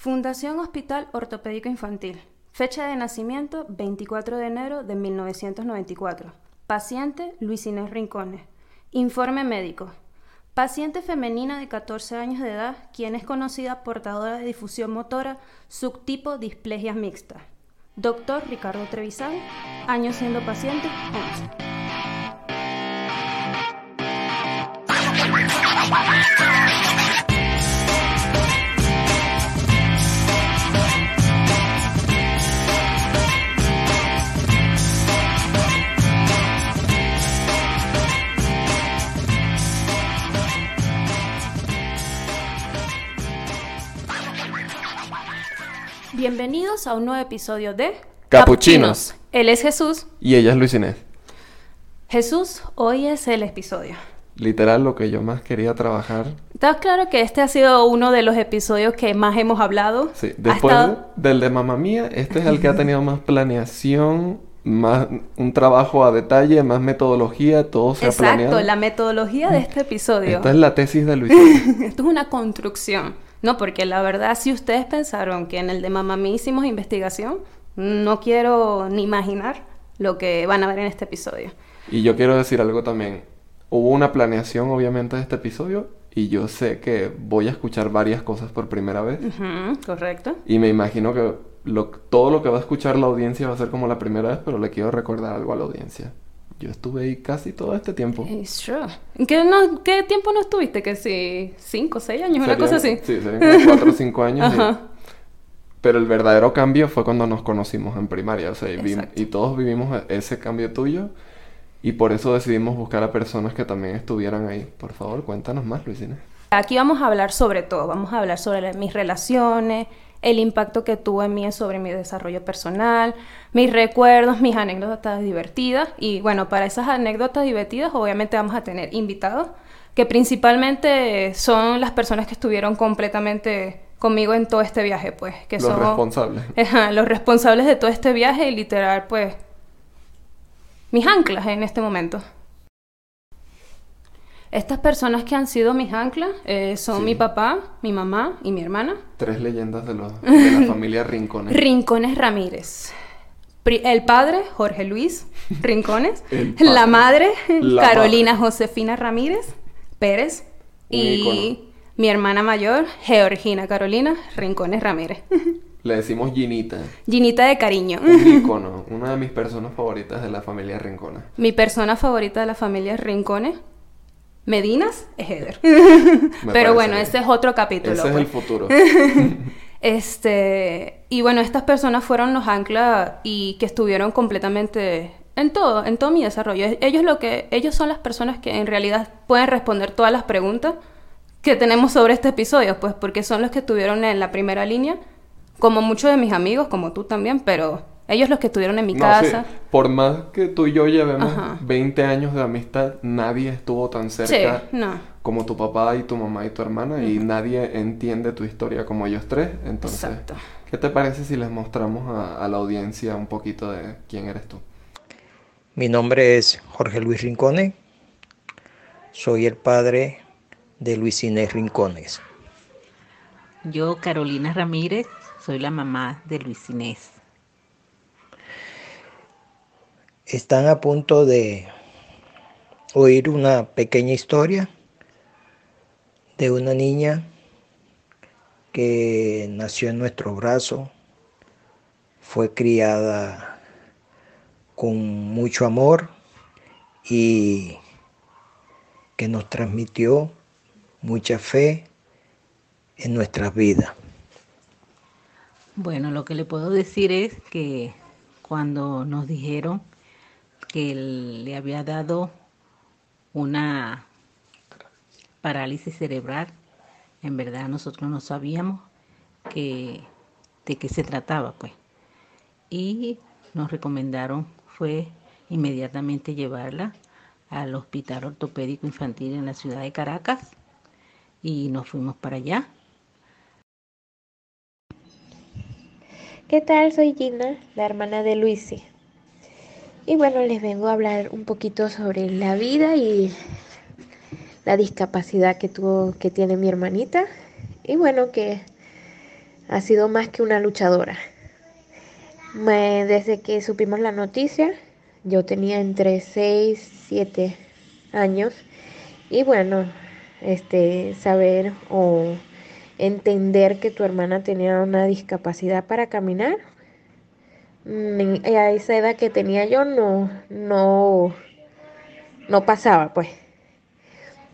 Fundación Hospital Ortopédico Infantil. Fecha de nacimiento 24 de enero de 1994. Paciente Luis Inés Rincones. Informe médico. Paciente femenina de 14 años de edad, quien es conocida portadora de difusión motora, subtipo displejia mixta. Doctor Ricardo Trevisan, año siendo paciente 11. Bienvenidos a un nuevo episodio de Capuchinos. Él es Jesús. Y ella es Luis Inés. Jesús, hoy es el episodio. Literal, lo que yo más quería trabajar. Está claro que este ha sido uno de los episodios que más hemos hablado. Sí, después del de Mamá Mía, este es el que ha tenido más planeación, más un trabajo a detalle, más metodología, todo se ha planeado. Exacto, la metodología de este episodio. Esta es la tesis de Luis. Esto es una construcción. No, porque la verdad, si ustedes pensaron que en el de Mamá Mía hicimos investigación, no quiero ni imaginar lo que van a ver en este episodio. Y yo quiero decir algo también. Hubo una planeación, obviamente, de este episodio, y yo sé que voy a escuchar varias cosas por primera vez. correcto. Y me imagino que todo lo que va a escuchar la audiencia va a ser como la primera vez, pero le quiero recordar algo a la audiencia. Yo estuve ahí casi todo este tiempo. It's true. ¿En qué, no, qué tiempo no estuviste? ¿Que si cinco, seis años, una cosa así? Sí, serían como cuatro o cinco años. Pero el verdadero cambio fue cuando nos conocimos en primaria. O sea, y, todos vivimos ese cambio tuyo. Y por eso decidimos buscar a personas que también estuvieran ahí. Por favor, cuéntanos más, Luisina. Aquí vamos a hablar sobre todo. Vamos a hablar sobre mis relaciones, el impacto que tuvo en mí sobre mi desarrollo personal, mis recuerdos, mis anécdotas divertidas. Y bueno, para esas anécdotas divertidas obviamente vamos a tener invitados, que principalmente son las personas que estuvieron completamente conmigo en todo este viaje, pues. Que los responsables. los responsables de todo este viaje y literal, pues, mis anclas en este momento. Estas personas que han sido mis anclas eh, son mi papá, mi mamá y mi hermana. Tres leyendas de, de la familia Rincones. Rincones Ramírez. El padre, Jorge Luis Rincones. la madre, Carolina Josefina Ramírez Pérez. y mi hermana mayor, Georgina Carolina Rincones Ramírez. Le decimos Ginita. Ginita de cariño. Un icono, una de mis personas favoritas de la familia Rincones. Mi persona favorita de la familia Rincones Medinas es Eder. Pero bueno, ese es otro capítulo. Ese es el pues. futuro. este, y bueno, estas personas fueron los anclas y que estuvieron completamente en todo, en todo mi desarrollo. Ellos lo que ellos son las personas que en realidad pueden responder todas las preguntas que tenemos sobre este episodio, pues porque son los que estuvieron en la primera línea, como muchos de mis amigos, como tú también, pero ellos los que estuvieron en mi casa. Por más que tú y yo llevemos 20 años de amistad, nadie estuvo tan cerca como tu papá y tu mamá y tu hermana y nadie entiende tu historia como ellos tres. Entonces, ¿qué te parece si les mostramos a, la audiencia un poquito de quién eres tú? Mi nombre es Jorge Luis Rincones. Soy el padre de Luis Inés Rincones. Yo, Carolina Ramírez, soy la mamá de Luis Inés. Están a punto de oír una pequeña historia de una niña que nació en nuestro brazo, fue criada con mucho amor y que nos transmitió mucha fe en nuestras vidas. Bueno, lo que le puedo decir es que cuando nos dijeron que le había dado una parálisis cerebral. En verdad nosotros no sabíamos que, de qué se trataba, pues. Y nos recomendaron fue inmediatamente llevarla al Hospital Ortopédico Infantil en la ciudad de Caracas y nos fuimos para allá. ¿Qué tal? Soy Gina, la hermana de Luisi. Y bueno, les vengo a hablar un poquito sobre la vida y la discapacidad que tuvo, que tiene mi hermanita. Y bueno, que ha sido más que una luchadora. desde que supimos la noticia, yo tenía entre 6, 7 años y bueno, este saber o entender que tu hermana tenía una discapacidad para caminar a esa edad que tenía yo no no no pasaba pues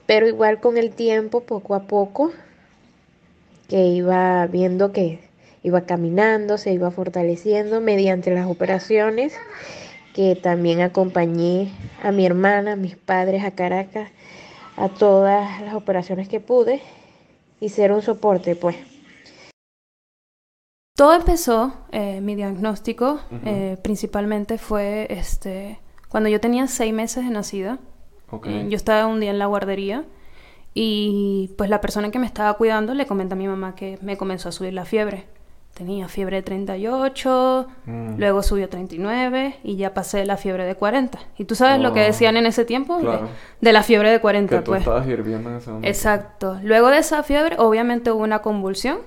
pero igual con el tiempo poco a poco que iba viendo que iba caminando se iba fortaleciendo mediante las operaciones que también acompañé a mi hermana a mis padres a Caracas a todas las operaciones que pude y ser un soporte, pues. Todo empezó, eh, mi diagnóstico eh, principalmente fue este, cuando yo tenía seis meses de nacida. Eh, yo estaba un día en la guardería y pues la persona que me estaba cuidando le comenta a mi mamá que me comenzó a subir la fiebre tenía fiebre de 38, mm. luego subió a 39 y ya pasé la fiebre de 40. Y tú sabes lo que ah, decían en ese tiempo de, la fiebre de 40, que tú pues. estabas hirviendo en ese momento. Exacto. Luego de esa fiebre, obviamente hubo una convulsión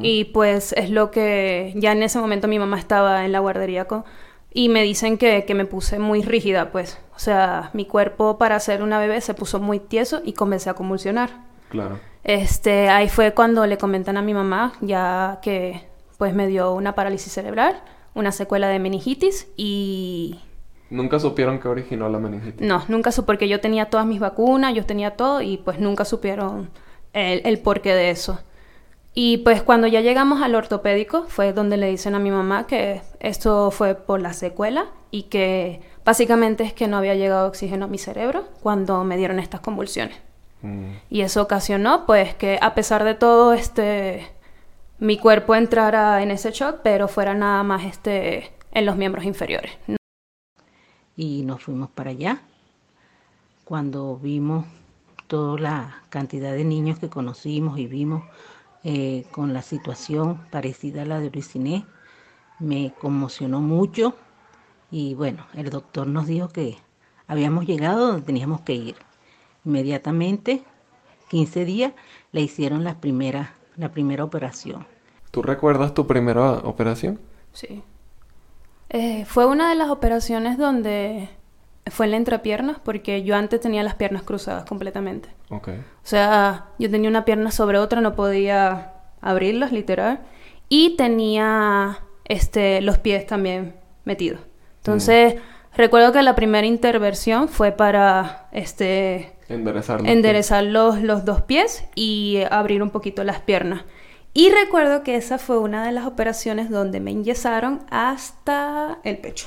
y pues es lo que ya en ese momento mi mamá estaba en la guardería con y me dicen que, que me puse muy rígida, pues. O sea, mi cuerpo para ser una bebé se puso muy tieso y comencé a convulsionar. Claro. Este, ahí fue cuando le comentan a mi mamá ya que pues me dio una parálisis cerebral, una secuela de meningitis y... ¿Nunca supieron qué originó la meningitis? No, nunca supe porque yo tenía todas mis vacunas, yo tenía todo y pues nunca supieron el, el porqué de eso. Y pues cuando ya llegamos al ortopédico fue donde le dicen a mi mamá que esto fue por la secuela y que básicamente es que no había llegado oxígeno a mi cerebro cuando me dieron estas convulsiones. Mm. Y eso ocasionó pues que a pesar de todo este mi cuerpo entrara en ese shock, pero fuera nada más este, en los miembros inferiores. Y nos fuimos para allá. Cuando vimos toda la cantidad de niños que conocimos y vimos eh, con la situación parecida a la de Luisiné, me conmocionó mucho y bueno, el doctor nos dijo que habíamos llegado donde teníamos que ir. Inmediatamente, 15 días, le hicieron la primera, la primera operación. ¿Tú recuerdas tu primera operación? Sí. Eh, fue una de las operaciones donde fue en la entrepierna porque yo antes tenía las piernas cruzadas completamente. Ok. O sea, yo tenía una pierna sobre otra, no podía abrirlas, literal. Y tenía este, los pies también metidos. Entonces, mm. recuerdo que la primera intervención fue para este, enderezar, enderezar los, los dos pies y abrir un poquito las piernas. Y recuerdo que esa fue una de las operaciones donde me enyesaron hasta el pecho.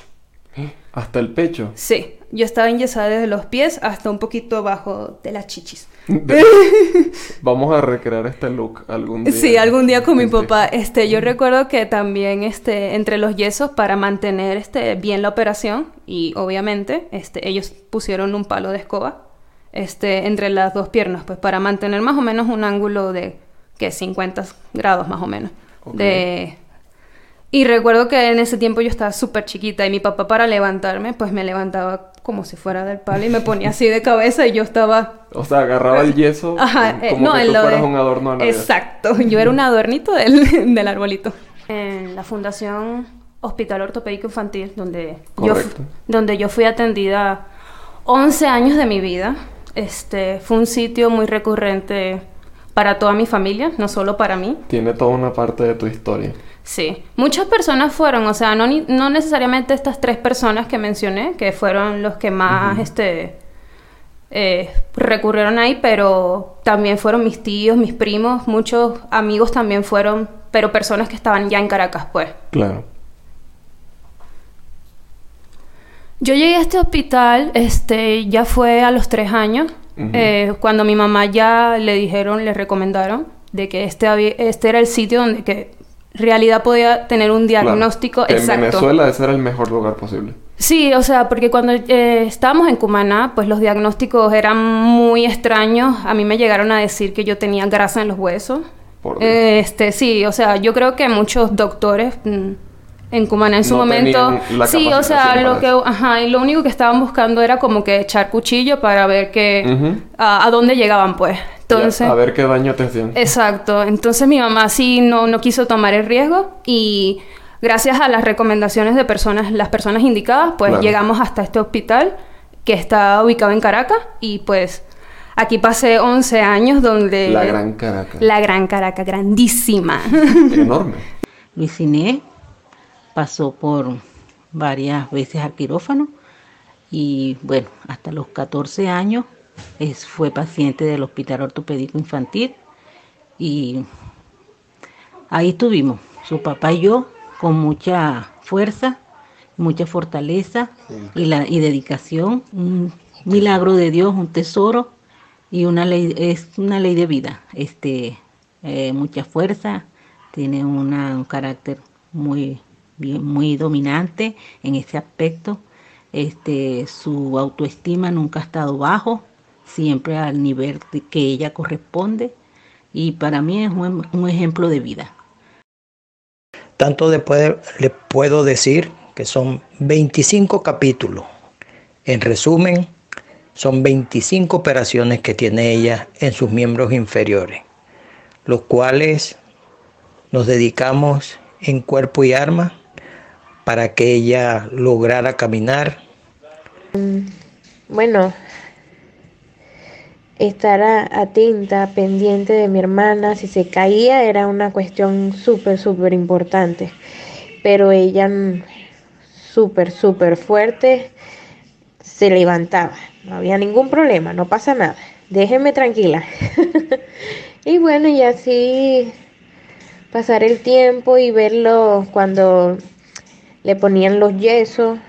¿Hasta el pecho? Sí, yo estaba enyesada desde los pies hasta un poquito abajo de las chichis. Vamos a recrear este look algún día. Sí, algún día con mi este. papá. Este, yo recuerdo que también este, entre los yesos para mantener este, bien la operación y obviamente este, ellos pusieron un palo de escoba este, entre las dos piernas, pues para mantener más o menos un ángulo de que 50 grados más o menos. De... Y recuerdo que en ese tiempo yo estaba súper chiquita y mi papá para levantarme, pues me levantaba como si fuera del palo y me ponía así de cabeza y yo estaba... O sea, agarraba el yeso Ajá, eh, como que tú fueras un adorno Exacto, yo era un adornito del, del arbolito. En la Fundación Hospital Ortopédico Infantil, donde, yo, donde yo fui atendida 11 años de mi vida, este, fue un sitio muy recurrente para toda mi familia, no solo para mí. Tiene toda una parte de tu historia. Sí, muchas personas fueron, o sea, no, no necesariamente estas tres personas que mencioné, que fueron los que más este, eh, recurrieron ahí, pero también fueron mis tíos, mis primos, muchos amigos también fueron, pero personas que estaban ya en Caracas, pues. Claro. Yo llegué a este hospital, este, ya fue a los tres años. Eh, cuando mi mamá ya le dijeron, le recomendaron de que este, este era el sitio donde que realidad podía tener un diagnóstico exacto. En Venezuela ese era el mejor lugar posible. Sí, o sea, porque cuando eh, estábamos en Cumaná, pues los diagnósticos eran muy extraños. A mí me llegaron a decir que yo tenía grasa en los huesos. este, sí, o sea, yo creo que muchos doctores mm, en Cumaná en su momento. Sí, o sea, lo que, ajá, y lo único que estaban buscando era como que echar cuchillo para ver que a, dónde llegaban, pues. Entonces, a ver qué daño te hacían. Exacto. Entonces mi mamá sí no, no quiso tomar el riesgo y gracias a las recomendaciones de personas, las personas indicadas, pues llegamos hasta este hospital que está ubicado en Caracas y pues aquí pasé 11 años donde... La Gran Caracas. La Gran Caracas, grandísima. Enorme. Luis Inés pasó por varias veces al quirófano y bueno, hasta los 14 años es, fue paciente del Hospital Ortopédico Infantil y ahí estuvimos, su papá y yo, con mucha fuerza, mucha fortaleza y, la, y dedicación, un milagro de Dios, un tesoro y una ley, es una ley de vida, este, eh, mucha fuerza, tiene una, un carácter muy, muy dominante en ese aspecto, este, su autoestima nunca ha estado bajo, siempre al nivel que ella corresponde y para mí es un, ejemplo de vida. Tanto después le puedo decir que son 25 capítulos. En resumen, son 25 operaciones que tiene ella en sus miembros inferiores, los cuales nos dedicamos en cuerpo y arma para que ella lograra caminar. Bueno, estar atenta, pendiente de mi hermana. Si se caía era una cuestión súper, súper importante. Pero ella mm, súper, súper fuerte se levantaba. No había ningún problema, no pasa nada. Déjenme tranquila. y bueno, y así pasar el tiempo y verlo cuando le ponían los yesos.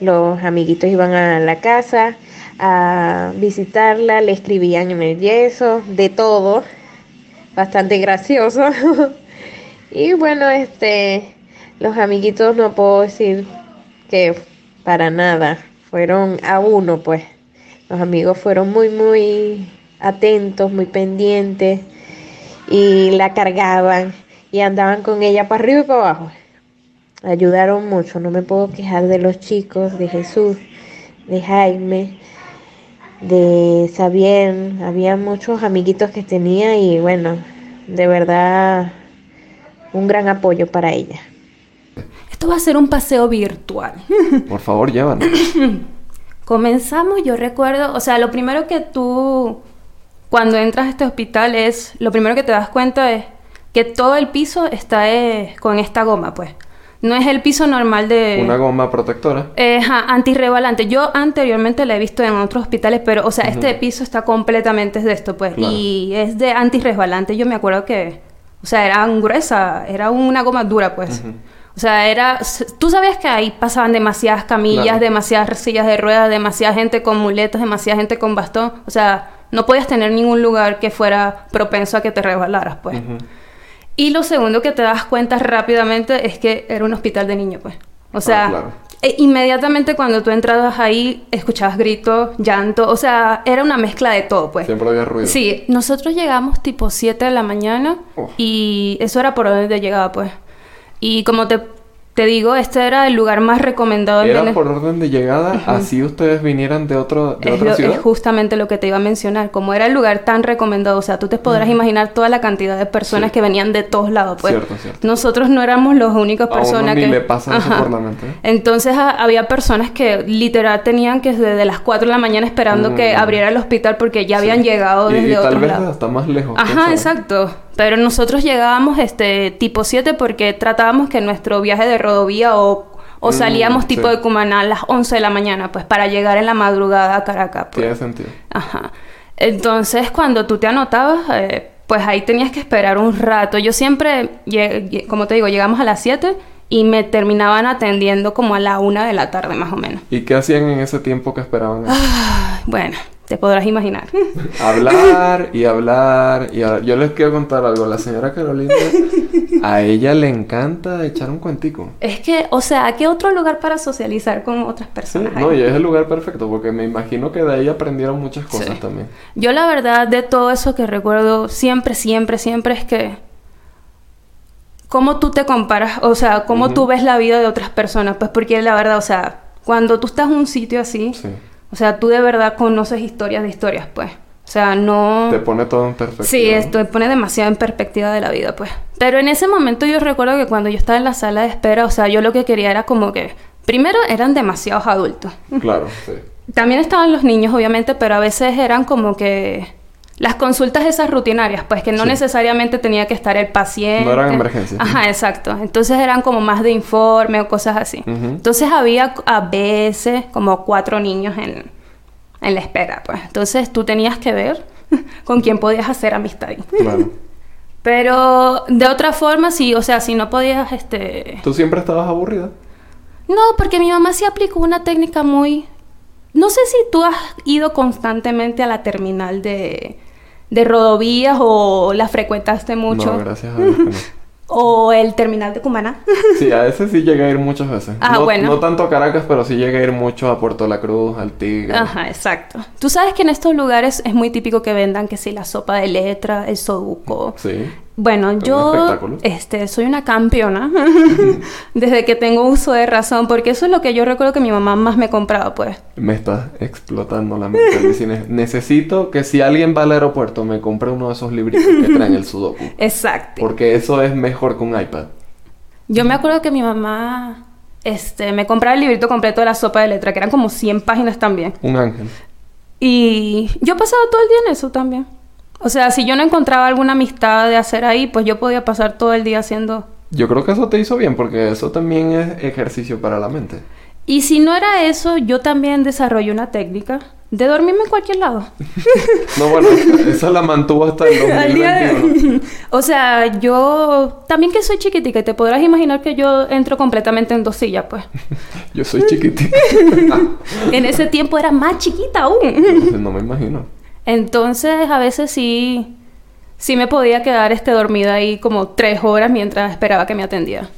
Los amiguitos iban a la casa a visitarla, le escribían en el yeso, de todo, bastante gracioso. y bueno, este, los amiguitos no puedo decir que para nada, fueron a uno, pues. Los amigos fueron muy, muy atentos, muy pendientes y la cargaban y andaban con ella para arriba y para abajo. Ayudaron mucho, no me puedo quejar de los chicos, de Jesús, de Jaime, de Xavier, había muchos amiguitos que tenía y bueno, de verdad un gran apoyo para ella. Esto va a ser un paseo virtual. Por favor, llévanos. Comenzamos, yo recuerdo, o sea, lo primero que tú, cuando entras a este hospital es, lo primero que te das cuenta es que todo el piso está eh, con esta goma, pues. No es el piso normal de... Una goma protectora. Eh, antirrebalante. Yo anteriormente la he visto en otros hospitales, pero, o sea, este piso está completamente de esto, pues. Y es de antirresbalante. Yo me acuerdo que, o sea, era gruesa, era una goma dura, pues. O sea, era... Tú sabías que ahí pasaban demasiadas camillas, demasiadas sillas de ruedas, demasiada gente con muletas, demasiada gente con bastón. O sea, no podías tener ningún lugar que fuera propenso a que te resbalaras, pues. Y lo segundo que te das cuenta rápidamente es que era un hospital de niños, pues. O sea, ah, e inmediatamente cuando tú entrabas ahí, escuchabas gritos, llanto, o sea, era una mezcla de todo, pues. Siempre había ruido. Sí, nosotros llegamos tipo 7 de la mañana y eso era por donde llegaba, pues. Y como te te digo, este era el lugar más recomendado ¿Era por orden de llegada? ¿Así ustedes vinieran de, otro, de otra ciudad? Es justamente lo que te iba a mencionar. Como era el lugar tan recomendado, o sea, tú te podrás imaginar toda la cantidad de personas que venían de todos lados. Pues. Cierto, cierto. Nosotros no éramos las únicas personas que... le pasa eso por la mente. Entonces había personas que literal tenían que desde las 4 de la mañana esperando que mm. abriera el hospital porque ya habían llegado desde y, y tal vez hasta más lejos. Ajá, exacto. Pero nosotros llegábamos este tipo 7 porque tratábamos que nuestro viaje de rodovía o, o mm, salíamos tipo de Cumaná a las 11 de la mañana, pues para llegar en la madrugada a Caracas. Pues. Tiene sentido. Ajá. Entonces, cuando tú te anotabas, eh, pues ahí tenías que esperar un rato. Yo siempre, como te digo, llegamos a las 7 y me terminaban atendiendo como a la 1 de la tarde más o menos. ¿Y qué hacían en ese tiempo que esperaban? bueno, te podrás imaginar. Hablar y hablar y Yo les quiero contar algo. La señora Carolina, a ella le encanta echar un cuentico. Es que, o sea, ¿qué otro lugar para socializar con otras personas? no, y es el lugar perfecto porque me imagino que de ahí aprendieron muchas cosas también. Yo la verdad de todo eso que recuerdo siempre, siempre, siempre es que cómo tú te comparas, o sea, cómo tú ves la vida de otras personas, pues porque la verdad, o sea, cuando tú estás en un sitio así, o sea, tú de verdad conoces historias de historias, pues. O sea, no... Te pone todo en perspectiva. Sí, esto te pone demasiado en perspectiva de la vida, pues. Pero en ese momento yo recuerdo que cuando yo estaba en la sala de espera, o sea, yo lo que quería era como que... Primero eran demasiados adultos. Claro, sí. También estaban los niños, obviamente, pero a veces eran como que las consultas esas rutinarias, pues que no necesariamente tenía que estar el paciente. No eran emergencias. Ajá, exacto. Entonces eran como más de informe o cosas así. Entonces había a veces como cuatro niños en, en la espera, pues. Entonces tú tenías que ver con quién podías hacer amistad. Claro. Pero de otra forma, sí, o sea, si no podías, este... ¿Tú siempre estabas aburrida? No, porque mi mamá sí aplicó una técnica muy no sé si tú has ido constantemente a la terminal de, de Rodovías o la frecuentaste mucho. No, gracias a Dios que no. O el terminal de Cumaná. sí, a ese sí llegué a ir muchas veces. Ah, no, bueno. No tanto a Caracas, pero sí llegué a ir mucho a Puerto La Cruz, al Tigre. Ajá, exacto. Tú sabes que en estos lugares es muy típico que vendan que sí, la sopa de letra, el soduco. Sí. Bueno, yo este, soy una campeona desde que tengo uso de razón, porque eso es lo que yo recuerdo que mi mamá más me compraba, pues. Me está explotando la mente. Necesito que si alguien va al aeropuerto me compre uno de esos libritos que traen el sudoku. Exacto. Porque eso es mejor que un iPad. Yo me acuerdo que mi mamá este, me compraba el librito completo de la sopa de letra, que eran como 100 páginas también. Un ángel. Y yo pasaba todo el día en eso también. O sea, si yo no encontraba alguna amistad de hacer ahí, pues yo podía pasar todo el día haciendo... Yo creo que eso te hizo bien porque eso también es ejercicio para la mente. Y si no era eso, yo también desarrollé una técnica de dormirme en cualquier lado. no, bueno, esa la mantuvo hasta el 2021. o sea, yo también que soy chiquitica y te podrás imaginar que yo entro completamente en dos sillas, pues. yo soy chiquitica. en ese tiempo era más chiquita aún. no me imagino. Entonces, a veces sí, sí me podía quedar este, dormida ahí como tres horas mientras esperaba que me atendiera.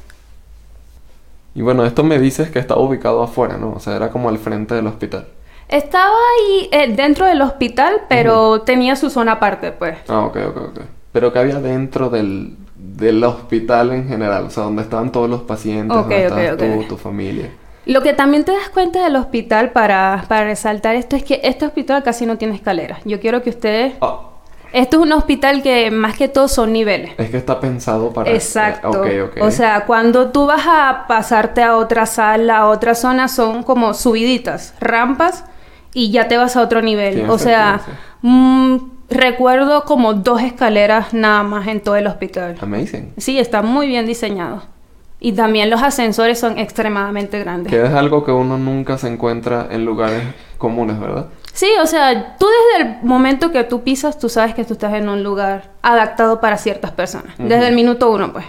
Y bueno, esto me dices que estaba ubicado afuera, ¿no? O sea, era como al frente del hospital. Estaba ahí eh, dentro del hospital, pero tenía su zona aparte, pues. Ah, ok, ok, ok. Pero que había dentro del, del hospital en general, o sea, donde estaban todos los pacientes, donde estabas tú, tu familia. Lo que también te das cuenta del hospital para, para resaltar esto es que este hospital casi no tiene escaleras. Yo quiero que ustedes... Ah. Esto es un hospital que más que todo son niveles. Es que está pensado para... Exacto. O sea, cuando tú vas a pasarte a otra sala, a otra zona, son como subiditas, rampas, y ya te vas a otro nivel. o sea, mm, recuerdo como dos escaleras nada más en todo el hospital. Amazing. Sí, está muy bien diseñado. Y también los ascensores son extremadamente grandes. Que es algo que uno nunca se encuentra en lugares comunes, ¿verdad? Sí, o sea, tú desde el momento que tú pisas, tú sabes que tú estás en un lugar adaptado para ciertas personas. Desde el minuto uno, pues.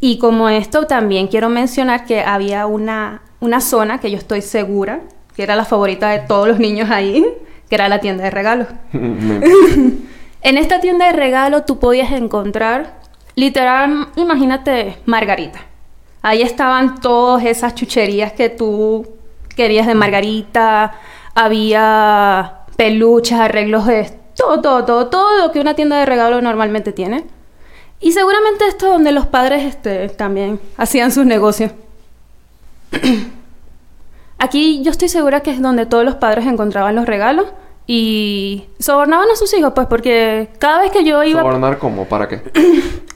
Y como esto, también quiero mencionar que había una, una zona que yo estoy segura, que era la favorita de todos los niños ahí, que era la tienda de regalos. en esta tienda de regalos tú podías encontrar Literal, imagínate Margarita. Ahí estaban todas esas chucherías que tú querías de Margarita. Había peluches, arreglos de todo, todo, todo, todo lo que una tienda de regalo normalmente tiene. Y seguramente esto es donde los padres este, también hacían sus negocios. Aquí yo estoy segura que es donde todos los padres encontraban los regalos y sobornaban a sus hijos, pues porque cada vez que yo iba... ¿Sobornar cómo? ¿Para qué?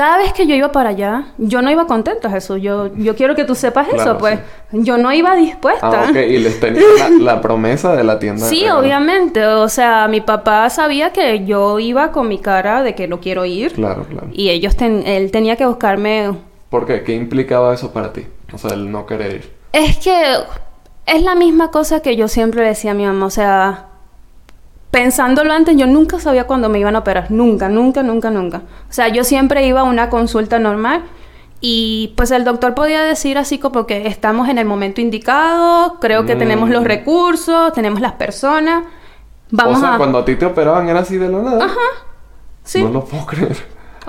cada vez que yo iba para allá, yo no iba contenta, Jesús. Yo, yo quiero que tú sepas eso, pues. Yo no iba dispuesta. Ah, ok. Y les tenía la, promesa de la tienda. Sí, obviamente. O sea, mi papá sabía que yo iba con mi cara de que no quiero ir. Claro, claro. Y ellos, él tenía que buscarme... ¿Por qué? ¿Qué implicaba eso para ti? O sea, el no querer ir. Es que es la misma cosa que yo siempre decía a mi mamá. O sea, pensándolo antes, yo nunca sabía cuándo me iban a operar. Nunca, nunca, nunca, nunca. O sea, yo siempre iba a una consulta normal y pues el doctor podía decir así como que estamos en el momento indicado, creo que tenemos los mm. recursos, tenemos las personas. Vamos o sea, cuando a ti te operaban era así de la nada. Ajá. Sí. No lo puedo creer.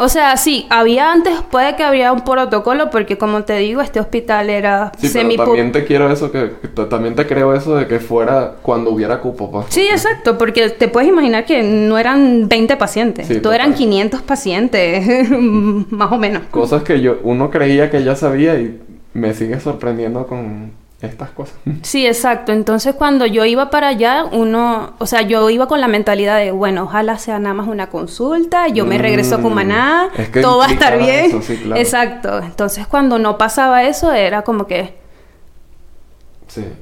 O sea, sí, había antes, puede que habría un protocolo, porque como te digo, este hospital era sí, pero también te quiero eso, que, también te creo eso de que fuera cuando hubiera cupo, pues. Sí, exacto, porque te puedes imaginar que no eran 20 pacientes, sí, eran 500 pacientes, más o menos. Cosas que yo, uno creía que ya sabía y me sigue sorprendiendo con estas cosas. Sí, exacto. Entonces cuando yo iba para allá, uno, o sea, yo iba con la mentalidad de, bueno, ojalá sea nada más una consulta, yo me regreso a mm, Cumaná, todo va a estar bien. Exacto. Entonces cuando no pasaba eso, era como que,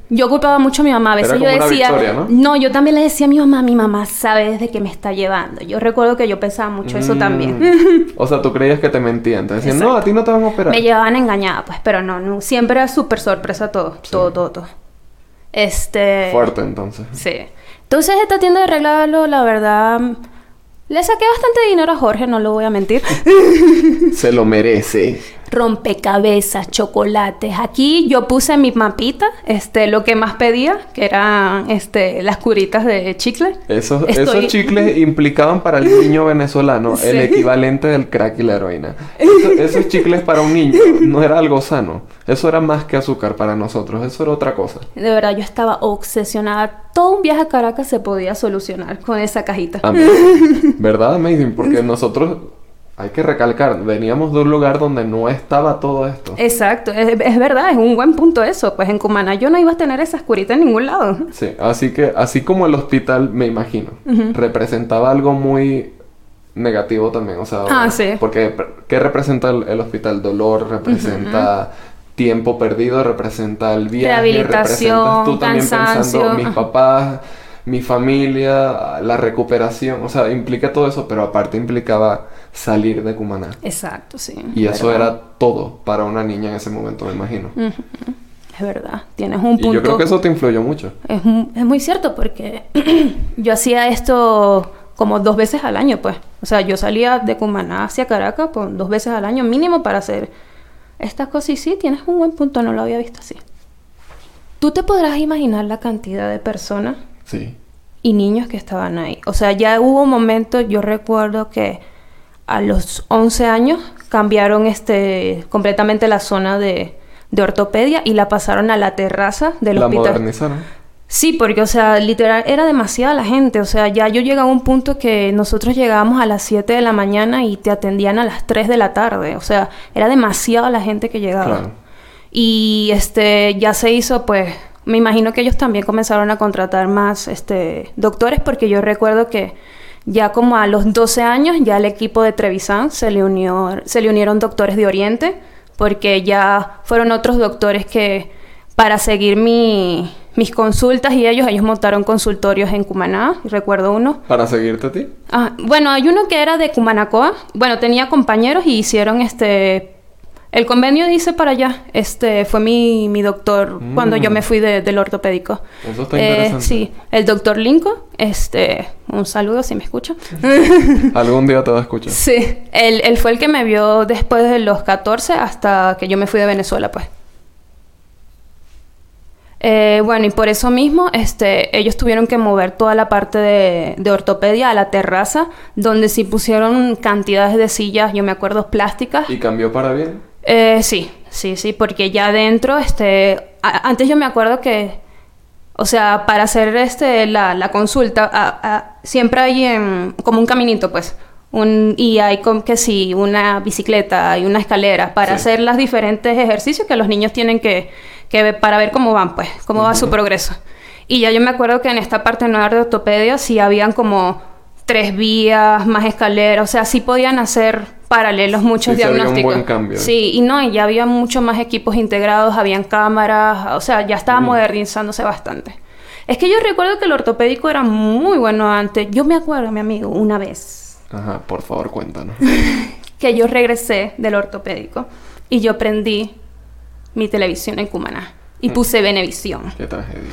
yo culpaba mucho a mi mamá. A veces yo decía. ¿no? yo también le decía a mi mamá, mi mamá sabe desde qué me está llevando. Yo recuerdo que yo pensaba mucho eso mm. también. o sea, tú creías que te mentían. Te decían, no, a ti no te van a operar. Me llevaban engañada, pues, pero no, no. Siempre era súper sorpresa todo. Todo, todo, todo. Este. Fuerte entonces. Sí. Entonces, esta tienda de regalo, la verdad. Le saqué bastante dinero a Jorge, no lo voy a mentir. Se lo merece rompecabezas, chocolates. Aquí yo puse mi mapita, este, lo que más pedía, que eran este, las curitas de chicle. Esos, esos chicles implicaban para el niño venezolano el equivalente del crack y la heroína. esos chicles para un niño no era algo sano. Eso era más que azúcar para nosotros, eso era otra cosa. De verdad, yo estaba obsesionada. Todo un viaje a Caracas se podía solucionar con esa cajita. ¿Verdad, Amazing? Porque nosotros hay que recalcar, veníamos de un lugar donde no estaba todo esto. Exacto, es, verdad, es un buen punto eso. Pues en Cumaná yo no iba a tener esa escurita en ningún lado. Sí, así que así como el hospital, me imagino, representaba algo muy negativo también, o sea, ah, sí. porque ¿qué representa el, hospital? Dolor, representa tiempo perdido, representa el viaje, rehabilitación, tú también pensando mis papás mi familia, la recuperación, o sea, implica todo eso, pero aparte implicaba salir de Cumaná. Exacto, sí. Y eso era todo para una niña en ese momento, me imagino. Es verdad, tienes un punto. Y yo creo que eso te influyó mucho. Es, es muy cierto porque yo hacía esto como dos veces al año, pues. O sea, yo salía de Cumaná hacia Caracas con dos veces al año mínimo para hacer estas cosas. Y sí, tienes un buen punto, no lo había visto así. Tú te podrás imaginar la cantidad de personas sí. Y niños que estaban ahí. O sea, ya hubo momentos, yo recuerdo que a los 11 años cambiaron este completamente la zona de, de ortopedia y la pasaron a la terraza del la hospital. modernizaron. Sí, porque, o sea, literal, era demasiada la gente. O sea, ya yo llegaba a un punto que nosotros llegábamos a las 7 de la mañana y te atendían a las 3 de la tarde. O sea, era demasiada la gente que llegaba. Y este, ya se hizo, pues, me imagino que ellos también comenzaron a contratar más este, doctores, porque yo recuerdo que ya como a los 12 años, ya el equipo de Trevisan se le, unió, se le unieron doctores de Oriente, porque ya fueron otros doctores que para seguir mi, mis consultas y ellos, ellos montaron consultorios en Cumaná, recuerdo uno. ¿Para seguirte a ti? Ah, bueno, hay uno que era de Cumanacoa, bueno, tenía compañeros y hicieron este el convenio dice para allá. Este fue mi, mi doctor cuando yo me mm. fui del ortopédico. Eso está eh, interesante. Sí, el doctor Lincoln. Este, un saludo si me escucha. Algún día te va a escuchar. Sí, él, él fue el que me vio después de los 14 hasta que yo me fui de Venezuela, pues. Eh, bueno, y por eso mismo, este, ellos tuvieron que mover toda la parte de, de, ortopedia a la terraza, donde sí pusieron cantidades de sillas, yo me acuerdo, plásticas. ¿Y cambió para bien? Eh, sí, sí, sí, porque ya adentro, este, antes yo me acuerdo que, o sea, para hacer este, la, la consulta, siempre hay como un caminito, pues, un, y hay como que sí, una bicicleta y una escalera para hacer los diferentes ejercicios que los niños tienen que, que para ver cómo van, pues, cómo va su progreso. Y ya yo me acuerdo que en esta parte nueva de ortopedia sí habían como tres vías, más escaleras, o sea, sí podían hacer paralelos muchos sí, diagnósticos. un buen cambio. Sí, y no, y ya había mucho más equipos integrados, habían cámaras, o sea, ya estaba modernizándose bastante. Es que yo recuerdo que el ortopédico era muy bueno antes. Yo me acuerdo, mi amigo, una vez. Ajá, por favor, cuéntanos. que yo regresé del ortopédico y yo prendí mi televisión en Cumaná y mm. puse Venevisión. Qué tragedia.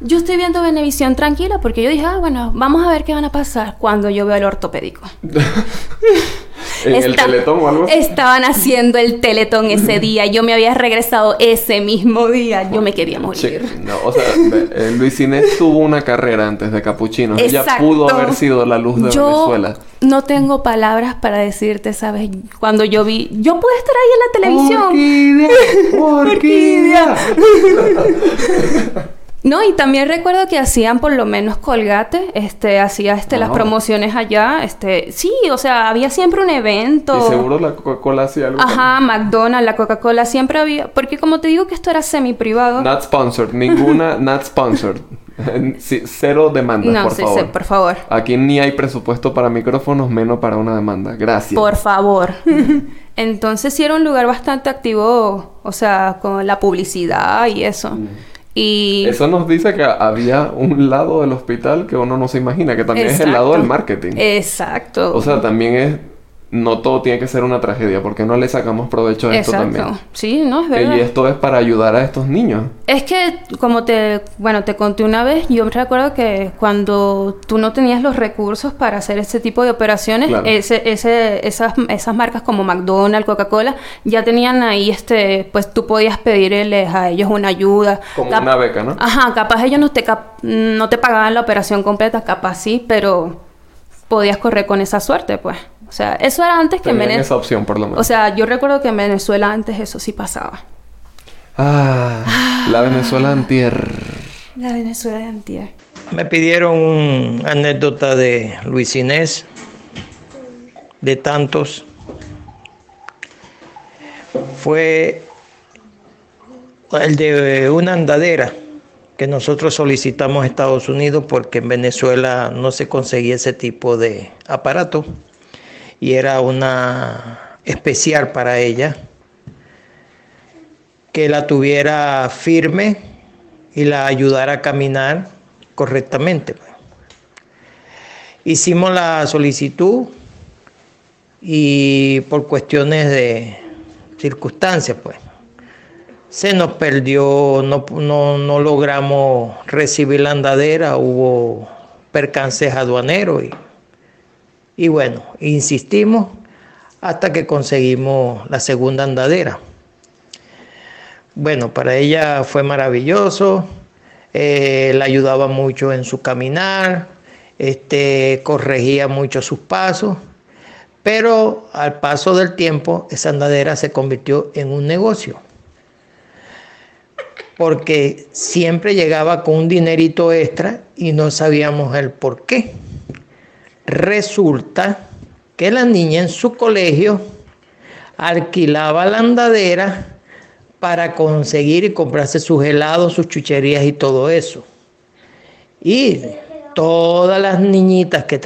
Yo estoy viendo Venevisión tranquila porque yo dije, ah, bueno, vamos a ver qué van a pasar cuando yo veo el ortopédico. ¿En el teletón o algo? Estaban haciendo el teletón ese día. Yo me había regresado ese mismo día. Yo me quería morir. no, o sea, eh, Luis Inés tuvo una carrera antes de Capuchino. Ella pudo haber sido la luz de yo Venezuela. No tengo palabras para decirte, ¿sabes? Cuando yo vi... Yo pude estar ahí en la televisión. ¡Orquídea! ¡Orquídea! No, y también recuerdo que hacían por lo menos Colgate, este, hacía este, las promociones allá, este, sí, o sea, había siempre un evento. Y seguro la Coca-Cola hacía algo. Ajá, McDonald's, la Coca-Cola siempre había, porque como te digo que esto era semi privado. Not sponsored, ninguna not sponsored. cero demandas, por favor. Sí, por favor. Aquí ni hay presupuesto para micrófonos, menos para una demanda. Gracias. Por favor. Entonces sí era un lugar bastante activo, o sea, con la publicidad y eso. Mm. Y... Eso nos dice que había un lado del hospital que uno no se imagina, que también es el lado del marketing. Exacto. O sea, también es no todo tiene que ser una tragedia, porque no le sacamos provecho a esto también. Sí, no es verdad. Y esto es para ayudar a estos niños. Es que como te, bueno, te conté una vez, yo recuerdo que cuando tú no tenías los recursos para hacer ese tipo de operaciones, ese, ese, esas, esas marcas como McDonald's, Coca-Cola, ya tenían ahí este, pues tú podías pedirles a ellos una ayuda. Como una beca, ¿no? Ajá, capaz ellos no te no te pagaban la operación completa, capaz sí, pero podías correr con esa suerte, pues. O sea, eso era antes que en Venezuela. esa opción, por lo menos. O sea, yo recuerdo que en Venezuela antes eso sí pasaba. Ah, la Venezuela antier. La Venezuela de antier. Me pidieron una anécdota de Luis Inés, de tantos. Fue el de una andadera que nosotros solicitamos a Estados Unidos porque en Venezuela no se conseguía ese tipo de aparato y era una especial para ella, que la tuviera firme y la ayudara a caminar correctamente. Pues. Hicimos la solicitud y por cuestiones de circunstancias, pues, se nos perdió, no, no logramos recibir la andadera, hubo percances aduaneros y y bueno, insistimos hasta que conseguimos la segunda andadera. Bueno, para ella fue maravilloso, eh, la ayudaba mucho en su caminar, este, corregía mucho sus pasos, pero al paso del tiempo esa andadera se convirtió en un negocio, porque siempre llegaba con un dinerito extra y no sabíamos el por qué. Resulta que la niña en su colegio alquilaba la andadera para conseguir y comprarse sus helados, sus chucherías y todo eso. Y todas las niñitas que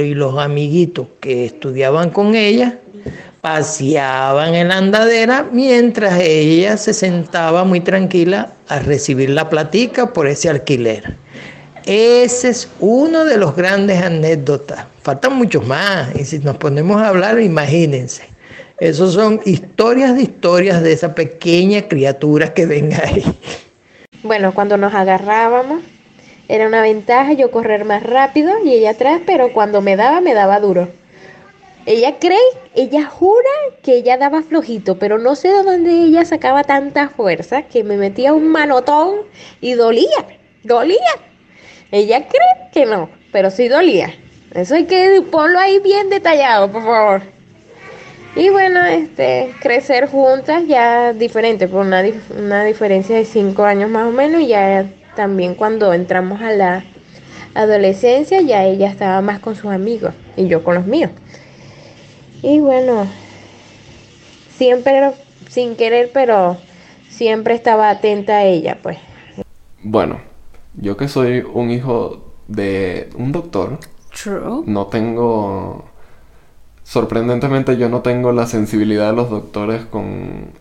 y los amiguitos que estudiaban con ella paseaban en la andadera mientras ella se sentaba muy tranquila a recibir la platica por ese alquiler. Ese es uno de los grandes anécdotas. Faltan muchos más. Y si nos ponemos a hablar, imagínense. Esos son historias de historias de esa pequeña criatura que ven ahí. Bueno, cuando nos agarrábamos, era una ventaja yo correr más rápido y ella atrás, pero cuando me daba, me daba duro. Ella cree, ella jura que ella daba flojito, pero no sé de dónde ella sacaba tanta fuerza que me metía un manotón y dolía, dolía. Ella cree que no, pero sí dolía. Eso hay que ponlo ahí bien detallado, por favor. Y bueno, este, crecer juntas ya diferente, por una, diferencia de cinco años más o menos. Y ya también cuando entramos a la adolescencia, ya ella estaba más con sus amigos y yo con los míos. Y bueno, siempre, sin querer, pero siempre estaba atenta a ella, pues. Bueno, yo que soy un hijo de un doctor. True. No tengo. Sorprendentemente, yo no tengo la sensibilidad de los doctores con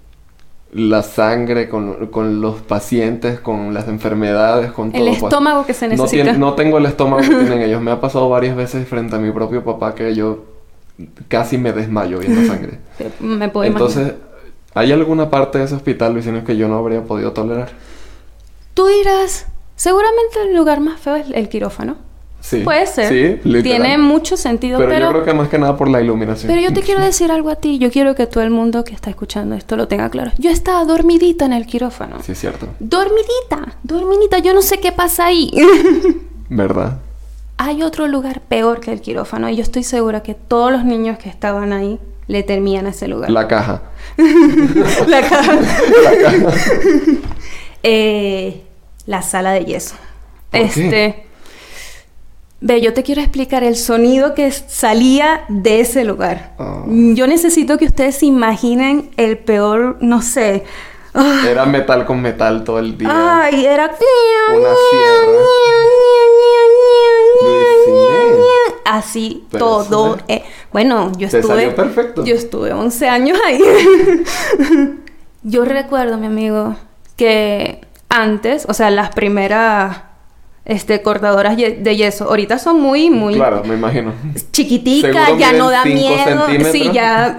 la sangre, con, los pacientes, con las enfermedades, con todo. El pues. estómago que se necesita. No, no tengo el estómago que tienen ellos. Me ha pasado varias veces frente a mi propio papá que yo casi me desmayo viendo sangre. me puedo Entonces, ¿hay alguna parte de ese hospital, Luisino, que yo no habría podido tolerar? Tú dirás, Seguramente el lugar más feo es el quirófano. Sí. Puede ser. Sí, Tiene mucho sentido. Pero, yo creo que más que nada por la iluminación. Pero yo te quiero decir algo a ti. Yo quiero que todo el mundo que está escuchando esto lo tenga claro. Yo estaba dormidita en el quirófano. Sí, es cierto. Dormidita. Dormidita. Yo no sé qué pasa ahí. ¿Verdad? Hay otro lugar peor que el quirófano. Y yo estoy segura que todos los niños que estaban ahí le temían a ese lugar. La caja. la caja. la caja. eh la sala de yeso. este. Ve, yo te quiero explicar el sonido que salía de ese lugar. Ah. Yo necesito que ustedes se imaginen el peor, no sé. Ah. Era metal con metal todo el día. Ay, era. Una sierra. Así todo. Eh, bueno, yo estuve. perfecto. Yo estuve 11 años ahí. yo recuerdo, mi amigo, que antes, o sea, las primeras este, cortadoras de yeso. Ahorita son muy, muy... Claro, me imagino. Chiquiticas, ya no da miedo. Sí, ya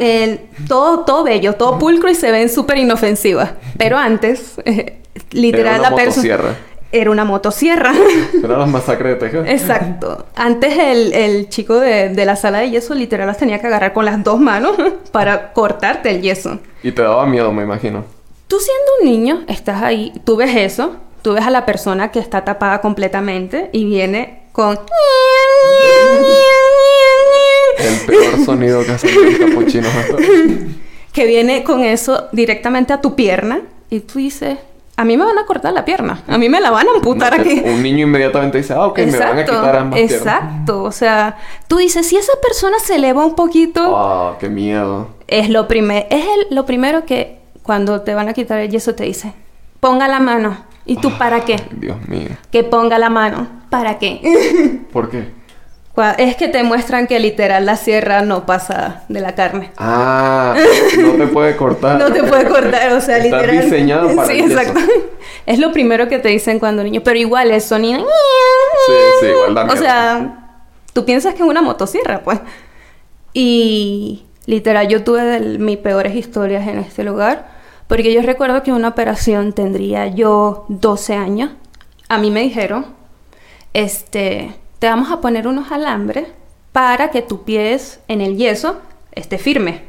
todo, todo bello, todo pulcro y se ven súper inofensivas. Pero antes, literal, la persona... Era una motosierra. Era la masacre de Texas. Exacto. Antes el, el chico de, de, la sala de yeso literal las tenía que agarrar con las dos manos para cortarte el yeso. Y te daba miedo, me imagino. Tú siendo un niño, estás ahí, tú ves eso, tú ves a la persona que está tapada completamente y viene con... El peor sonido que hacen los capuchinos Que viene con eso directamente a tu pierna y tú dices... A mí me van a cortar la pierna. A mí me la van a amputar aquí. Un niño inmediatamente dice, ah, ok, me van a quitar ambas piernas. Exacto. O sea, tú dices, si esa persona se eleva un poquito... Ah, qué miedo! Es lo, primer, es el, lo primero que cuando te van a quitar el yeso te dice, ponga la mano. ¿Y tú para qué? Dios mío. Que ponga la mano. ¿Para qué? ¿Por qué? Es que te muestran que literal la sierra no pasa de la carne. Ah, no te puede cortar. no te puede cortar, o sea, Está literal. diseñado para Sí, exacto. Es lo primero que te dicen cuando niño, pero igual es sonido. Sí, sí, igual da O sea, tú piensas que es una motosierra, pues. Y literal, yo tuve mis peores historias en este lugar porque yo recuerdo que una operación tendría yo 12 años. A mí me dijeron, este, te vamos a poner unos alambres para que tu pies en el yeso esté firme.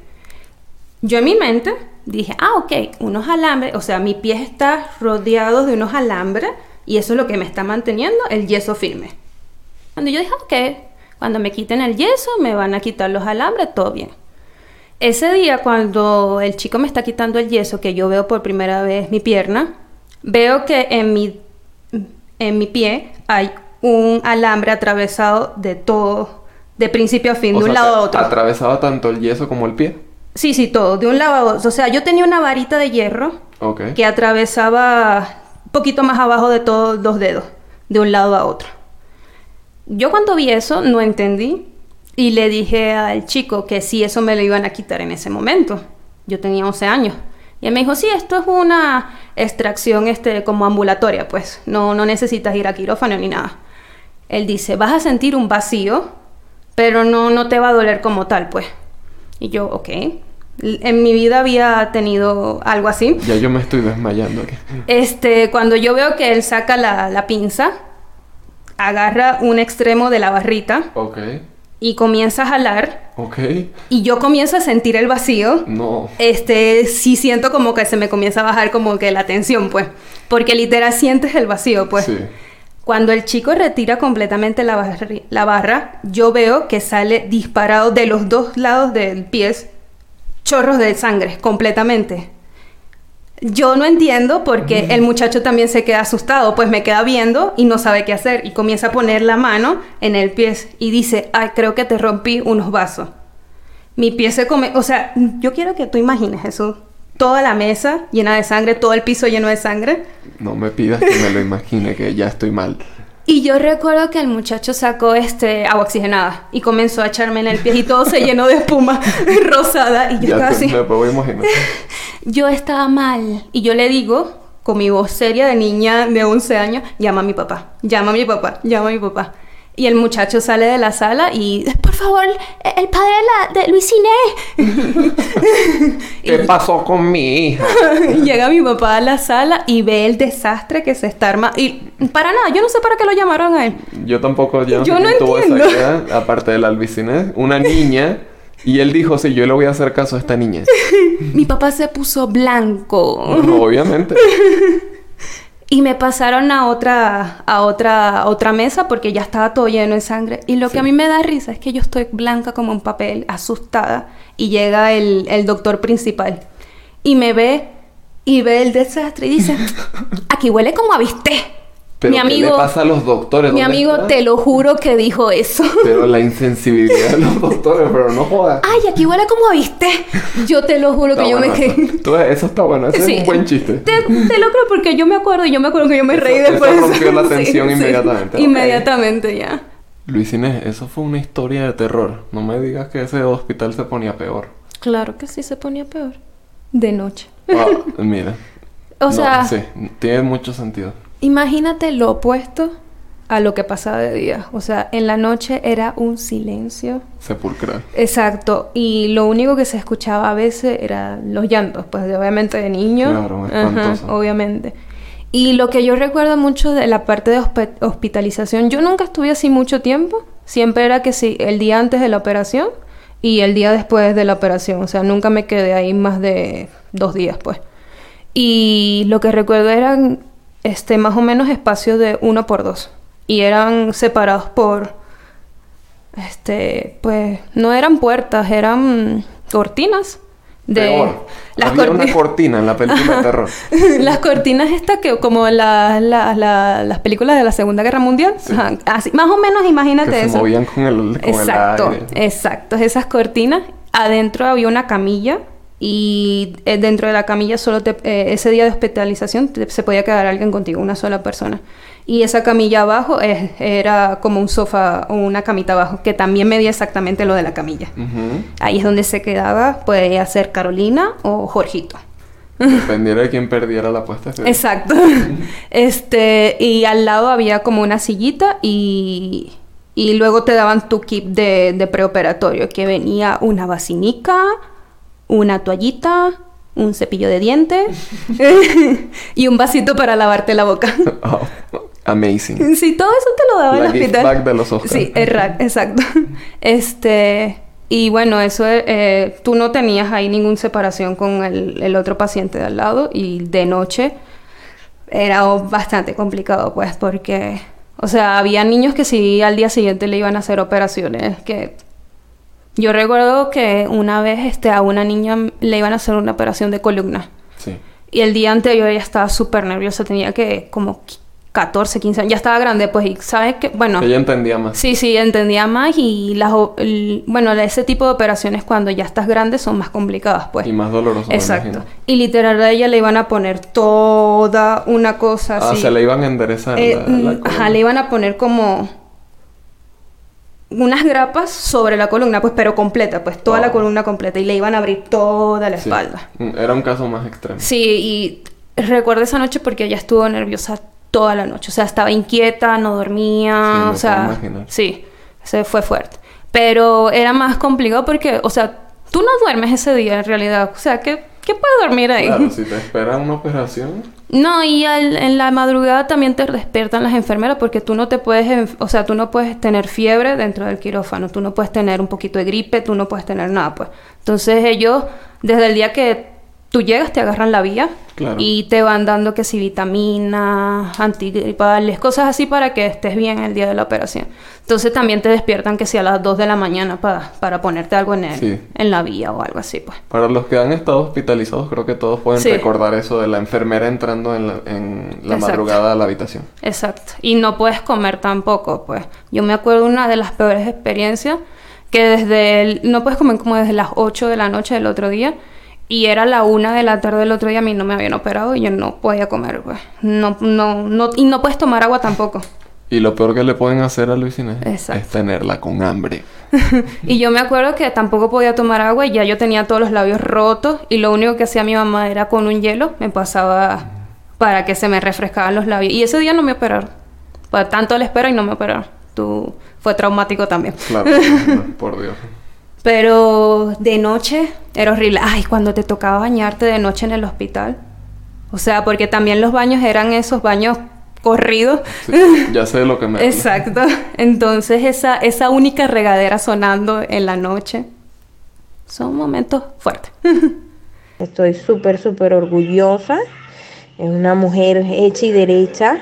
Yo en mi mente dije, ah, ok, unos alambres, o sea, mi pie está rodeado de unos alambres y eso es lo que me está manteniendo el yeso firme. Cuando yo dije, ok, cuando me quiten el yeso me van a quitar los alambres, todo bien. Ese día cuando el chico me está quitando el yeso, que yo veo por primera vez mi pierna, veo que en mi, en mi pie hay un alambre atravesado de todo, de principio a fin, de un lado a otro. ¿Atravesaba tanto el yeso como el pie? Sí, sí, todo, de un lado a otro. O sea, yo tenía una varita de hierro que atravesaba un poquito más abajo de todos los dedos, de un lado a otro. Yo cuando vi eso no entendí y le dije al chico que si eso me lo iban a quitar en ese momento. Yo tenía 11 años. Y él me dijo, sí, esto es una extracción este, como ambulatoria, pues no, no necesitas ir a quirófano ni nada. Él dice, vas a sentir un vacío, pero no, no te va a doler como tal, pues. Y yo, ok. En mi vida había tenido algo así. Ya yo me estoy desmayando. Este, cuando yo veo que él saca la, la pinza, agarra un extremo de la barrita. Ok y comienza a jalar. Ok. Y yo comienzo a sentir el vacío. No. Este, sí siento como que se me comienza a bajar como que la tensión, pues. Porque literal sientes el vacío, pues. Sí. Cuando el chico retira completamente la, la barra, yo veo que sale disparado de los dos lados del pie chorros de sangre completamente. Yo no entiendo porque el muchacho también se queda asustado, pues me queda viendo y no sabe qué hacer y comienza a poner la mano en el pie y dice, ay, creo que te rompí unos vasos. Mi pie se come, o sea, yo quiero que tú imagines eso, toda la mesa llena de sangre, todo el piso lleno de sangre. No me pidas que me lo imagine, que ya estoy mal. Y yo recuerdo que el muchacho sacó este agua oxigenada y comenzó a echarme en el pie y todo se llenó de espuma rosada y yo estaba así. Yo estaba mal y yo le digo con mi voz seria de niña de 11 años, llama a mi papá, llama a mi papá, llama a mi papá. Y el muchacho sale de la sala y, por favor, el padre de, la, de Luis ¿Qué pasó con mi hija? Llega mi papá a la sala y ve el desastre que se está armando. Y para nada, yo no sé para qué lo llamaron a él. Yo tampoco, yo no, yo no entiendo. aparte de la Luis una niña. Y él dijo, sí, yo le voy a hacer caso a esta niña. mi papá se puso blanco. obviamente. Y me pasaron a otra, a otra, otra mesa porque ya estaba todo lleno de sangre. Y lo que a mí me da risa es que yo estoy blanca como un papel, asustada. Y llega el, el doctor principal. Y me ve y ve el desastre y dice, aquí huele como a mi amigo, ¿qué le pasa a los doctores? Mi amigo, te lo juro que dijo eso. Pero la insensibilidad de los doctores, pero no jodas. Ay, aquí huele como viste. Yo te lo juro que yo me quedé. Eso está bueno, ese es un buen chiste. Te, lo creo porque yo me acuerdo y yo me acuerdo que yo me reí después. Eso rompió la tensión inmediatamente. Inmediatamente ya. Luis Inés, eso fue una historia de terror. No me digas que ese hospital se ponía peor. Claro que sí se ponía peor. De noche. Ah, mira. O sea... Sí, tiene mucho sentido. Imagínate lo opuesto a lo que pasaba de día. O sea, en la noche era un silencio. Sepulcral. Exacto. Y lo único que se escuchaba a veces era los llantos, pues obviamente de niños. Claro, espantoso. obviamente. Y lo que yo recuerdo mucho de la parte de hospitalización, yo nunca estuve así mucho tiempo. Siempre era que sí, el día antes de la operación y el día después de la operación. O sea, nunca me quedé ahí más de dos días, pues. Y lo que recuerdo eran este, más o menos espacios de uno por dos. Y eran separados por, este, pues, no eran puertas, eran cortinas. De Las Había una cortina en la película de terror. las cortinas estas que como la, las películas de la Segunda Guerra Mundial. así, más o menos imagínate que eso. Se movían con el, con exacto, el Exacto, esas cortinas. Adentro había una camilla y eh, dentro de la camilla solo te, eh, ese día de hospitalización se podía quedar alguien contigo, una sola persona. Y esa camilla abajo era como un sofá o una camita abajo, que también medía exactamente lo de la camilla. Ahí es donde se quedaba, podía ser Carolina o Jorgito. Dependiera de quién perdiera la apuesta. Exacto. este, y al lado había como una sillita y, y luego te daban tu kit de, de preoperatorio, que venía una vacinica, una toallita, un cepillo de dientes y un vasito para lavarte la boca. Oh, amazing. Sí, todo eso te lo daba la el hospital. De los ojos. Sí, exacto. Este, y bueno, eso eh, tú no tenías ahí ninguna separación con el, el, otro paciente de al lado y de noche era bastante complicado, pues, porque, o sea, había niños que sí al día siguiente le iban a hacer operaciones que yo recuerdo que una vez este, a una niña le iban a hacer una operación de columna. Sí. Y el día anterior ella estaba súper nerviosa, tenía que como 14, 15 años, ya estaba grande, pues, y sabes que, bueno... Ella entendía más. Sí, sí, entendía más y las, bueno, ese tipo de operaciones cuando ya estás grande son más complicadas, pues. Y más dolorosas. Exacto. Y literal a ella le iban a poner toda una cosa ah, así. Ah, se le iban a enderezar eh, mm, Ajá, le iban a poner como unas grapas sobre la columna, pues, pero completa, pues, toda la columna completa. Y le iban a abrir toda la espalda. Mm, era un caso más extremo. Sí, y recuerdo esa noche porque ella estuvo nerviosa toda la noche. O sea, estaba inquieta, no dormía, o sea, sí, se fue fuerte. Pero era más complicado porque, o sea, tú no duermes ese día en realidad. O sea, ¿qué, qué puedes dormir ahí? Claro, si te esperan una operación. No, y en la madrugada también te despiertan las enfermeras porque tú no te puedes, o sea, tú no puedes tener fiebre dentro del quirófano, tú no puedes tener un poquito de gripe, tú no puedes tener nada, pues. Entonces ellos, desde el día que tú llegas, te agarran la vía y te van dando que si vitaminas, antigripales, cosas así para que estés bien el día de la operación. Entonces también te despiertan que si a las 2 de la mañana para, para ponerte algo en, el, en la vía o algo así, pues. Para los que han estado hospitalizados, creo que todos pueden recordar eso de la enfermera entrando en la, en la madrugada a la habitación. Exacto. Y no puedes comer tampoco, pues. Yo me acuerdo una de las peores experiencias que desde el, no puedes comer como desde las 8 de la noche del otro día y era la una de la tarde del otro día, a mí no me habían operado y yo no podía comer, pues. No, no, no, y no puedes tomar agua tampoco. Y lo peor que le pueden hacer a Luisina es tenerla con hambre. y yo me acuerdo que tampoco podía tomar agua y ya yo tenía todos los labios rotos y lo único que hacía mi mamá era con un hielo me pasaba para que se me refrescaban los labios. Y ese día no me operaron. Pues tanto le espero y no me operaron. Tú, fue traumático también. Claro, por Dios. Pero de noche era horrible. Ay, cuando te tocaba bañarte de noche en el hospital. O sea, porque también los baños eran esos baños corrido. ya sé lo que me... Exacto. Entonces esa, esa única regadera sonando en la noche son momentos fuertes. Estoy súper, súper orgullosa. Es una mujer hecha y derecha,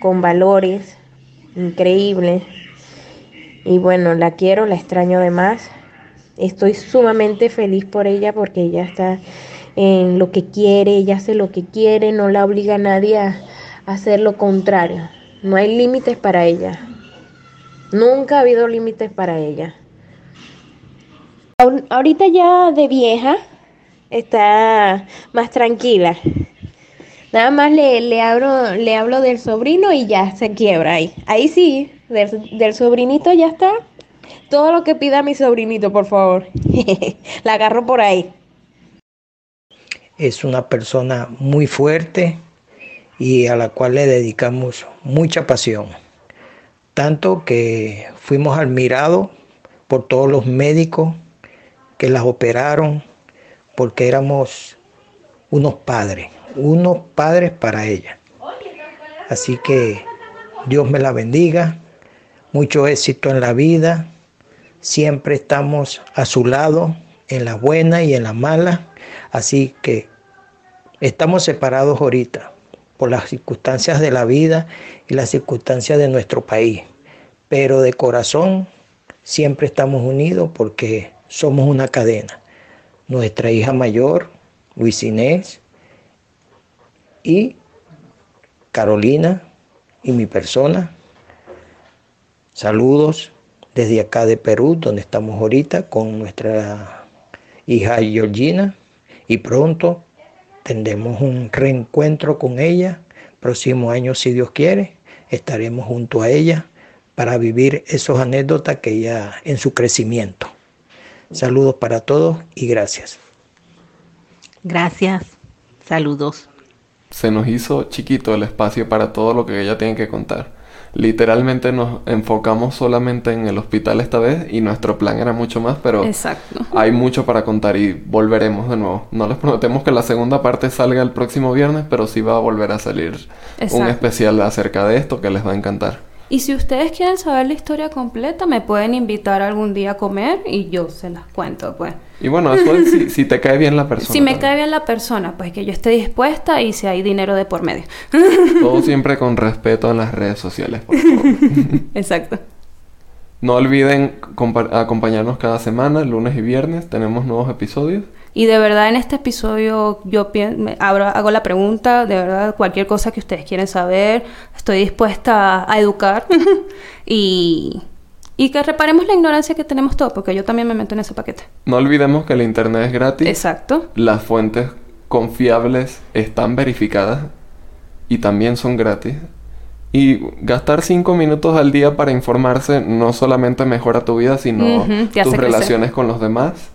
con valores increíbles. Y bueno, la quiero, la extraño además. Estoy sumamente feliz por ella porque ella está en lo que quiere, ella hace lo que quiere, no la obliga a nadie a hacer lo contrario. No hay límites para ella. Nunca ha habido límites para ella. Ahorita ya de vieja está más tranquila. Nada más le, le, hablo, le hablo del sobrino y ya se quiebra ahí. Ahí sí, del, del sobrinito ya está. Todo lo que pida mi sobrinito, por favor. La agarro por ahí. Es una persona muy fuerte y a la cual le dedicamos mucha pasión. Tanto que fuimos admirados por todos los médicos que las operaron, porque éramos unos padres, unos padres para ella. Así que Dios me la bendiga, mucho éxito en la vida, siempre estamos a su lado, en la buena y en la mala, así que estamos separados ahorita por las circunstancias de la vida y las circunstancias de nuestro país, pero de corazón siempre estamos unidos porque somos una cadena. Nuestra hija mayor, Luis Inés, y Carolina, y mi persona. Saludos desde acá de Perú, donde estamos ahorita con nuestra hija Georgina, y pronto tendremos un reencuentro con ella. Próximo año, si Dios quiere, estaremos junto a ella para vivir esos anécdotas que ella en su crecimiento. Saludos para todos y gracias. Gracias. Saludos. Se nos hizo chiquito el espacio para todo lo que ella tiene que contar. Literalmente nos enfocamos solamente en el hospital esta vez y nuestro plan era mucho más, pero Exacto. hay mucho para contar y volveremos de nuevo. No les prometemos que la segunda parte salga el próximo viernes, pero sí va a volver a salir un especial acerca de esto que les va a encantar. Y si ustedes quieren saber la historia completa, me pueden invitar algún día a comer y yo se las cuento, pues. Y bueno, eso es si, te cae bien la persona. Si me cae bien la persona, pues que yo esté dispuesta y si hay dinero de por medio. Todo siempre con respeto en las redes sociales, por favor. Exacto. No olviden acompañarnos cada semana, lunes y viernes. Tenemos nuevos episodios. Y de verdad en este episodio yo hago la pregunta, de verdad cualquier cosa que ustedes quieren saber, estoy dispuesta a, educar y, y que reparemos la ignorancia que tenemos todos, porque yo también me meto en ese paquete. No olvidemos que el Internet es gratis. Exacto. Las fuentes confiables están verificadas y también son gratis. Y gastar cinco minutos al día para informarse no solamente mejora tu vida, sino tus relaciones con los demás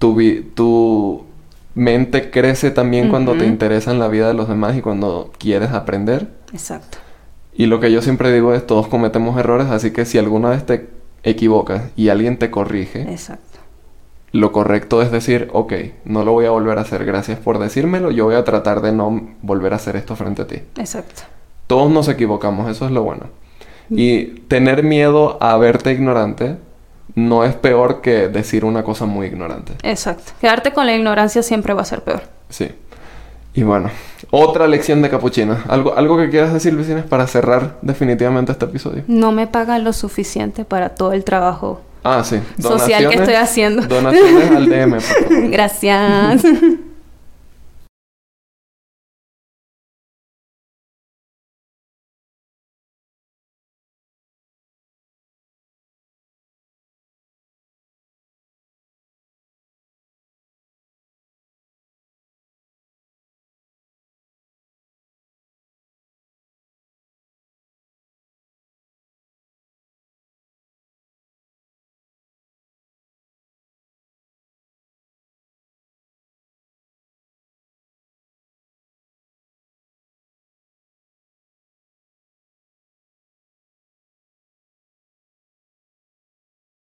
tu, tu mente crece también cuando te interesa en la vida de los demás y cuando quieres aprender. Exacto. Y lo que yo siempre digo es, todos cometemos errores, así que si alguna vez te equivocas y alguien te corrige, Exacto. lo correcto es decir, ok, no lo voy a volver a hacer, gracias por decírmelo, yo voy a tratar de no volver a hacer esto frente a ti. Exacto. Todos nos equivocamos, eso es lo bueno. Y tener miedo a verte ignorante no es peor que decir una cosa muy ignorante. Exacto. Quedarte con la ignorancia siempre va a ser peor. Sí. Y bueno, otra lección de capuchina. ¿Algo, algo que quieras decir, Luisines, para cerrar definitivamente este episodio? No me pagan lo suficiente para todo el trabajo ah, sí. social que estoy haciendo. Donaciones al DM, por favor. Gracias.